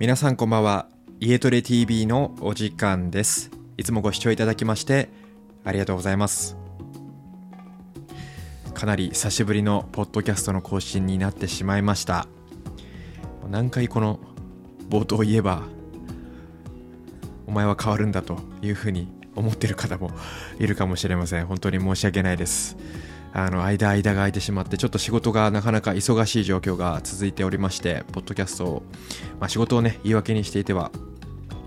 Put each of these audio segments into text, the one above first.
皆さんこんばんは。家トレ TV のお時間です。いつもご視聴いただきましてありがとうございます。かなり久しぶりのポッドキャストの更新になってしまいました。何回この冒頭を言えばお前は変わるんだというふうに思ってる方もいるかもしれません。本当に申し訳ないです。あの間間が空いてしまってちょっと仕事がなかなか忙しい状況が続いておりましてポッドキャストを、まあ、仕事をね言い訳にしていては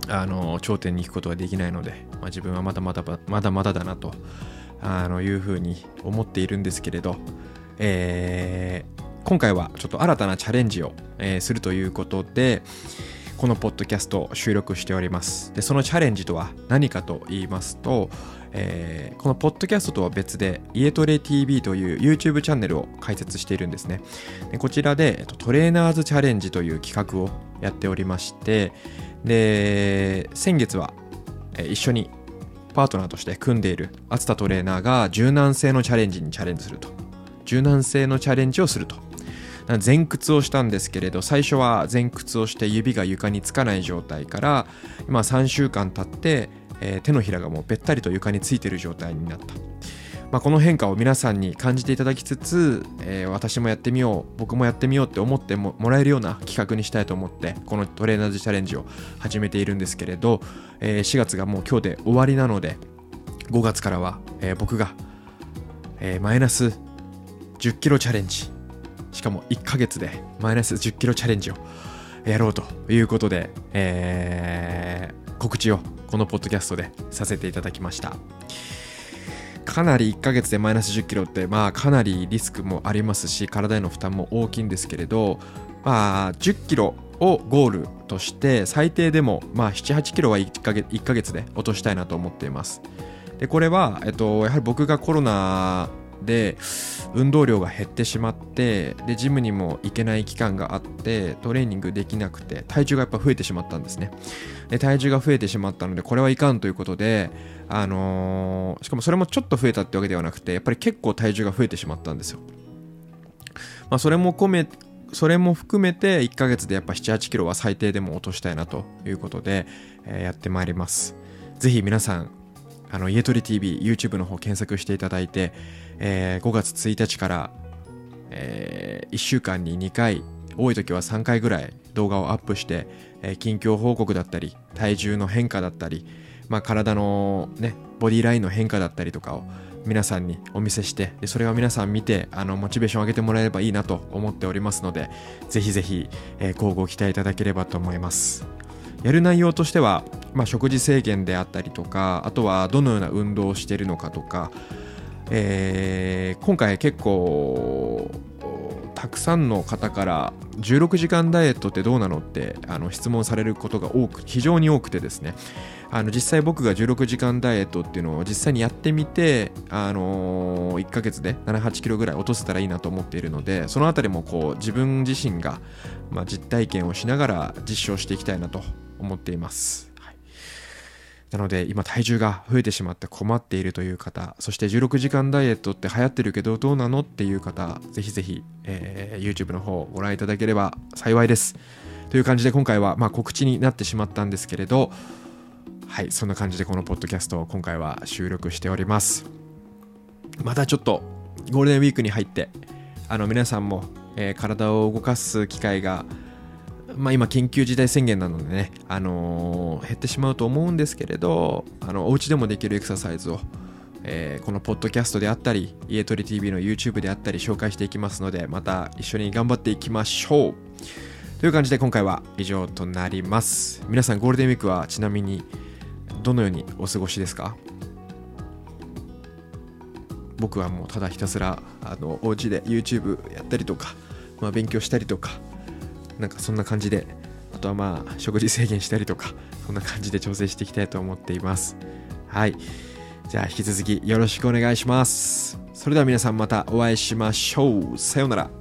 あの頂点に行くことができないので、まあ、自分はまだまだまだまだだなとあのいうふうに思っているんですけれど、えー、今回はちょっと新たなチャレンジを、えー、するということでこのポッドキャストを収録しております。でそのチャレンジとは何かと言いますと、えー、このポッドキャストとは別で家トレ TV という YouTube チャンネルを開設しているんですね。でこちらでトレーナーズチャレンジという企画をやっておりましてで先月は一緒にパートナーとして組んでいる熱田トレーナーが柔軟性のチャレンジにチャレンジすると。柔軟性のチャレンジをすると。前屈をしたんですけれど最初は前屈をして指が床につかない状態から今3週間経ってえー、手のひらがもうべったりと床についてる状態になった。まあ、この変化を皆さんに感じていただきつつ、えー、私もやってみよう僕もやってみようって思ってもらえるような企画にしたいと思ってこのトレーナーズチャレンジを始めているんですけれど、えー、4月がもう今日で終わりなので5月からは、えー、僕が、えマイナス1 0キロチャレンジしかも1ヶ月でマイナス1 0キロチャレンジをやろうということで、え告知をこのポッドキャストでさせていただきましたかなり1ヶ月でマイナス1 0キロってまあかなりリスクもありますし体への負担も大きいんですけれどまあ1 0キロをゴールとして最低でもまあ7、8キロは1ヶ月 ,1 ヶ月で落としたいなと思っています。でこれは、えっと、やはり僕がコロナで運動量が減ってしまってでジムにも行けない期間があってトレーニングできなくて体重がやっぱ増えてしまったんですねで体重が増えてしまったのでこれはいかんということであのー、しかもそれもちょっと増えたってわけではなくてやっぱり結構体重が増えてしまったんですよまあそれも込めそれも含めて1ヶ月でやっぱ7、8キロは最低でも落としたいなということで、え、やってまいります。ぜひ皆さん、あの、家取り TV、YouTube の方検索していただいて、えー、5月1日から、えー、1週間に2回、多い時は3回ぐらい動画をアップして、えー、近況報告だったり、体重の変化だったり、まあ、体のね、ボディラインの変化だったりとかを皆さんにお見せしてでそれは皆さん見てあのモチベーションを上げてもらえればいいなと思っておりますのでぜひぜひ、えー、交互期待いただければと思います。やる内容としては、まあ、食事制限であったりとかあとはどのような運動をしているのかとかえー、今回結構たくさんの方から16時間ダイエットってどうなのってあの質問されることが多く非常に多くてですねあの実際僕が16時間ダイエットっていうのを実際にやってみて、あのー、1ヶ月で7、8キロぐらい落とせたらいいなと思っているのでそのあたりもこう自分自身が、まあ、実体験をしながら実証していきたいなと思っています。なので今体重が増えてしまって困っているという方そして16時間ダイエットって流行ってるけどどうなのっていう方ぜひぜひ、えー、YouTube の方をご覧いただければ幸いです。という感じで今回は、まあ、告知になってしまったんですけれどはいそんな感じでこのポッドキャストを今回は収録しております。またちょっとゴールデンウィークに入ってあの皆さんも、えー、体を動かす機会がまあ、今緊急事態宣言なのでね、あのー、減ってしまうと思うんですけれどあのお家でもできるエクササイズを、えー、このポッドキャストであったり家取り TV の YouTube であったり紹介していきますのでまた一緒に頑張っていきましょう。という感じで今回は以上となります。皆さんゴールデンウィークはちなみにどのようにお過ごしですか？僕はもうただひたすらあのお家で YouTube やったりとか、まあ、勉強したりとかなんかそんな感じであとはまあ食事制限したりとかそんな感じで調整していきたいと思っています。はい。じゃあ引き続きよろしくお願いします。それでは皆さんまたお会いしましょう。さようなら。